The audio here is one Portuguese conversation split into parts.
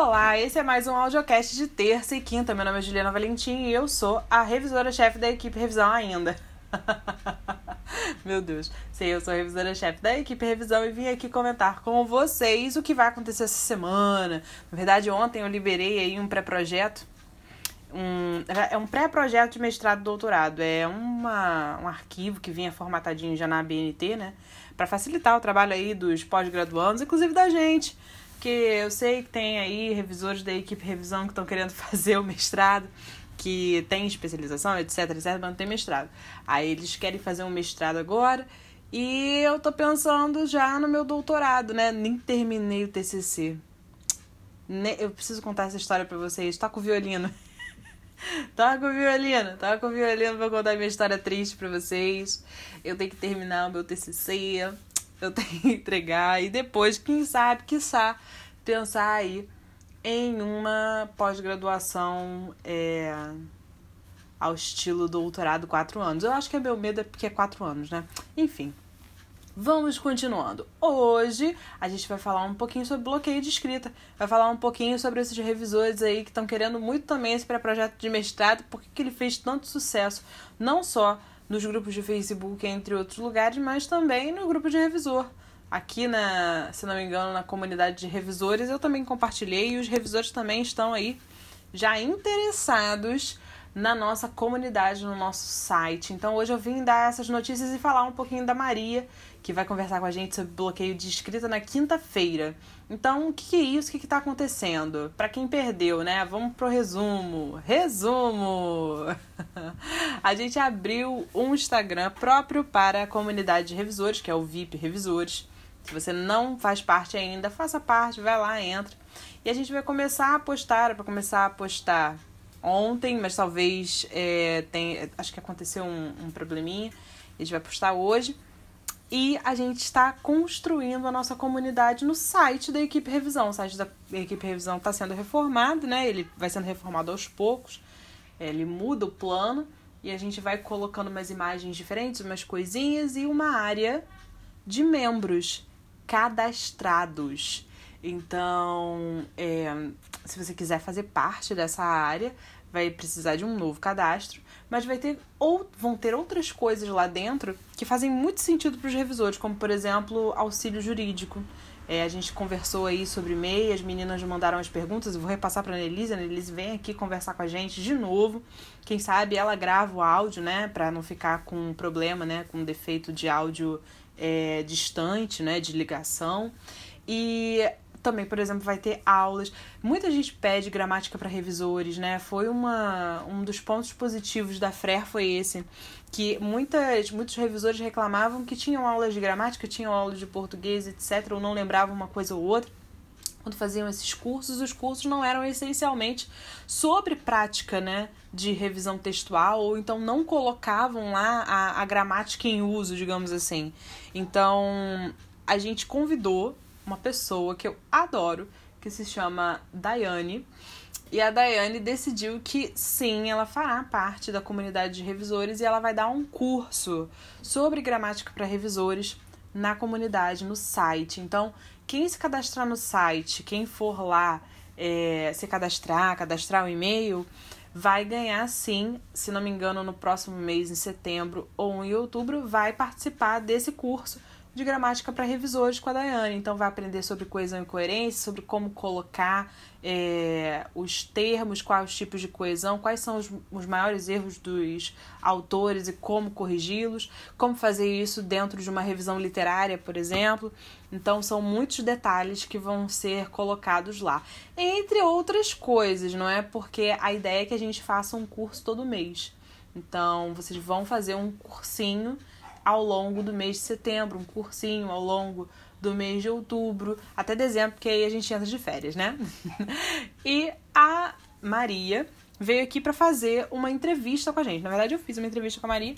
Olá, esse é mais um audiocast de terça e quinta. Meu nome é Juliana Valentim e eu sou a revisora-chefe da equipe Revisão ainda. Meu Deus. Sim, eu sou a revisora-chefe da equipe Revisão e vim aqui comentar com vocês o que vai acontecer essa semana. Na verdade, ontem eu liberei aí um pré-projeto. Um, é um pré-projeto de mestrado e doutorado. É uma, um arquivo que vinha formatadinho já na BNT, né? Para facilitar o trabalho aí dos pós-graduandos, inclusive da gente porque eu sei que tem aí revisores da equipe revisão que estão querendo fazer o mestrado, que tem especialização, etc, etc, mas não tem mestrado. Aí eles querem fazer um mestrado agora e eu tô pensando já no meu doutorado, né? Nem terminei o TCC. Eu preciso contar essa história para vocês. Toca o violino. Toca o violino, toca o violino pra contar minha história triste pra vocês. Eu tenho que terminar o meu TCC eu tenho que entregar e depois, quem sabe, quiçá, pensar aí em uma pós-graduação é, ao estilo doutorado quatro anos. Eu acho que é meu medo é porque é quatro anos, né? Enfim. Vamos continuando. Hoje a gente vai falar um pouquinho sobre bloqueio de escrita. Vai falar um pouquinho sobre esses revisores aí que estão querendo muito também esse pré-projeto de mestrado, porque que ele fez tanto sucesso, não só nos grupos de Facebook, entre outros lugares, mas também no grupo de revisor. Aqui na, se não me engano, na comunidade de revisores, eu também compartilhei e os revisores também estão aí já interessados na nossa comunidade, no nosso site. Então hoje eu vim dar essas notícias e falar um pouquinho da Maria, que vai conversar com a gente sobre bloqueio de escrita na quinta-feira. Então, o que, que, é isso? O que, está acontecendo? Para quem perdeu, né? Vamos pro resumo. Resumo! a gente abriu um Instagram próprio para a comunidade de revisores, que é o VIP Revisores. Se você não faz parte ainda, faça parte, vai lá, entra. E a gente vai começar a postar, para começar a postar ontem, mas talvez é, tem, acho que aconteceu um, um probleminha. A gente vai postar hoje. E a gente está construindo a nossa comunidade no site da equipe revisão. O site da equipe revisão está sendo reformado, né? Ele vai sendo reformado aos poucos. Ele muda o plano e a gente vai colocando umas imagens diferentes, umas coisinhas e uma área de membros cadastrados. Então, é, se você quiser fazer parte dessa área, vai precisar de um novo cadastro, mas vai ter ou vão ter outras coisas lá dentro que fazem muito sentido para os revisores, como por exemplo auxílio jurídico. É, a gente conversou aí sobre MEI, as meninas mandaram as perguntas, eu vou repassar para a Annelise, a Annelise vem aqui conversar com a gente de novo. Quem sabe ela grava o áudio, né, para não ficar com problema, né, com defeito de áudio é, distante, né, de ligação. E também, por exemplo, vai ter aulas. Muita gente pede gramática para revisores, né? Foi uma, um dos pontos positivos da FRER foi esse, que muitas, muitos revisores reclamavam que tinham aulas de gramática, tinham aulas de português, etc, ou não lembravam uma coisa ou outra. Quando faziam esses cursos, os cursos não eram essencialmente sobre prática, né, de revisão textual, ou então não colocavam lá a, a gramática em uso, digamos assim. Então, a gente convidou uma pessoa que eu adoro, que se chama Daiane. E a Daiane decidiu que sim, ela fará parte da comunidade de revisores e ela vai dar um curso sobre gramática para revisores na comunidade, no site. Então, quem se cadastrar no site, quem for lá é, se cadastrar, cadastrar o um e-mail, vai ganhar sim, se não me engano, no próximo mês, em setembro ou em outubro, vai participar desse curso de gramática para revisores com a Daiane. Então, vai aprender sobre coesão e coerência, sobre como colocar é, os termos, quais os tipos de coesão, quais são os, os maiores erros dos autores e como corrigi-los, como fazer isso dentro de uma revisão literária, por exemplo. Então, são muitos detalhes que vão ser colocados lá. Entre outras coisas, não é? Porque a ideia é que a gente faça um curso todo mês. Então, vocês vão fazer um cursinho ao longo do mês de setembro, um cursinho ao longo do mês de outubro até dezembro, porque aí a gente entra de férias, né? e a Maria veio aqui para fazer uma entrevista com a gente. Na verdade, eu fiz uma entrevista com a Maria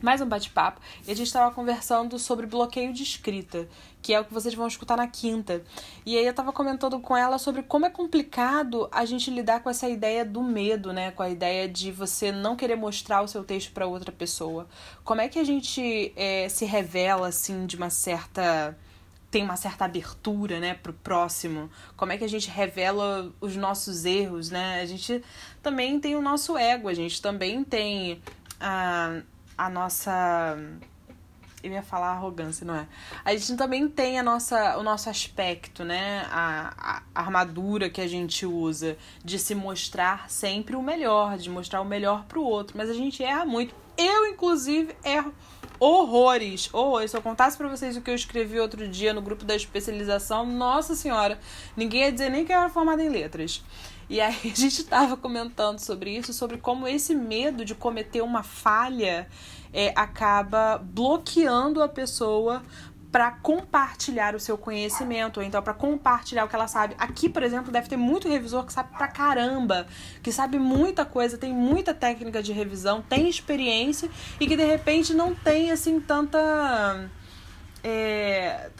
mais um bate-papo e a gente estava conversando sobre bloqueio de escrita, que é o que vocês vão escutar na quinta. E aí eu estava comentando com ela sobre como é complicado a gente lidar com essa ideia do medo, né? Com a ideia de você não querer mostrar o seu texto para outra pessoa. Como é que a gente é, se revela assim de uma certa tem uma certa abertura, né, pro próximo? Como é que a gente revela os nossos erros, né? A gente também tem o nosso ego, a gente também tem a, a nossa eu ia falar arrogância, não é? A gente também tem a nossa, o nosso aspecto, né? A, a, armadura que a gente usa de se mostrar sempre o melhor, de mostrar o melhor pro outro. Mas a gente erra muito. Eu, inclusive, erro horrores. Horrores. Se eu contasse para vocês o que eu escrevi outro dia no grupo da especialização, nossa senhora, ninguém ia dizer nem que eu era formada em letras. E aí a gente estava comentando sobre isso, sobre como esse medo de cometer uma falha é, acaba bloqueando a pessoa para compartilhar o seu conhecimento, ou então para compartilhar o que ela sabe. Aqui, por exemplo, deve ter muito revisor que sabe pra caramba, que sabe muita coisa, tem muita técnica de revisão, tem experiência e que de repente não tem assim tanta é,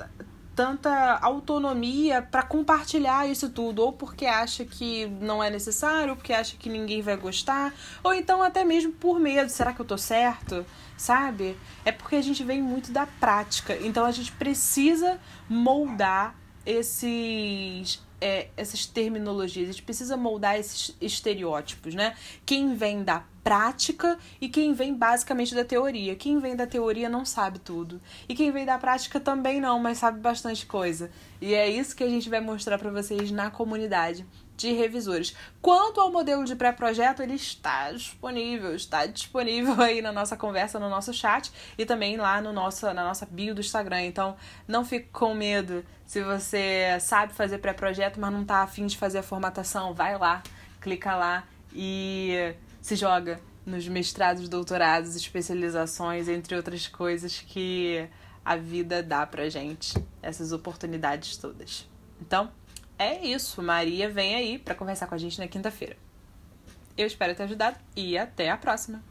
tanta autonomia para compartilhar isso tudo, ou porque acha que não é necessário, ou porque acha que ninguém vai gostar, ou então até mesmo por medo, será que eu tô certo? Sabe? É porque a gente vem muito da prática, então a gente precisa moldar esses é, essas terminologias, a gente precisa moldar esses estereótipos, né? Quem vem da prática e quem vem basicamente da teoria. Quem vem da teoria não sabe tudo. E quem vem da prática também não, mas sabe bastante coisa. E é isso que a gente vai mostrar para vocês na comunidade de revisores. Quanto ao modelo de pré-projeto, ele está disponível, está disponível aí na nossa conversa, no nosso chat e também lá no nosso, na nossa bio do Instagram. Então, não fique com medo se você sabe fazer pré-projeto, mas não está afim de fazer a formatação, vai lá, clica lá e se joga nos mestrados, doutorados, especializações, entre outras coisas que a vida dá pra gente, essas oportunidades todas. Então, é isso. Maria vem aí para conversar com a gente na quinta-feira. Eu espero ter ajudado e até a próxima!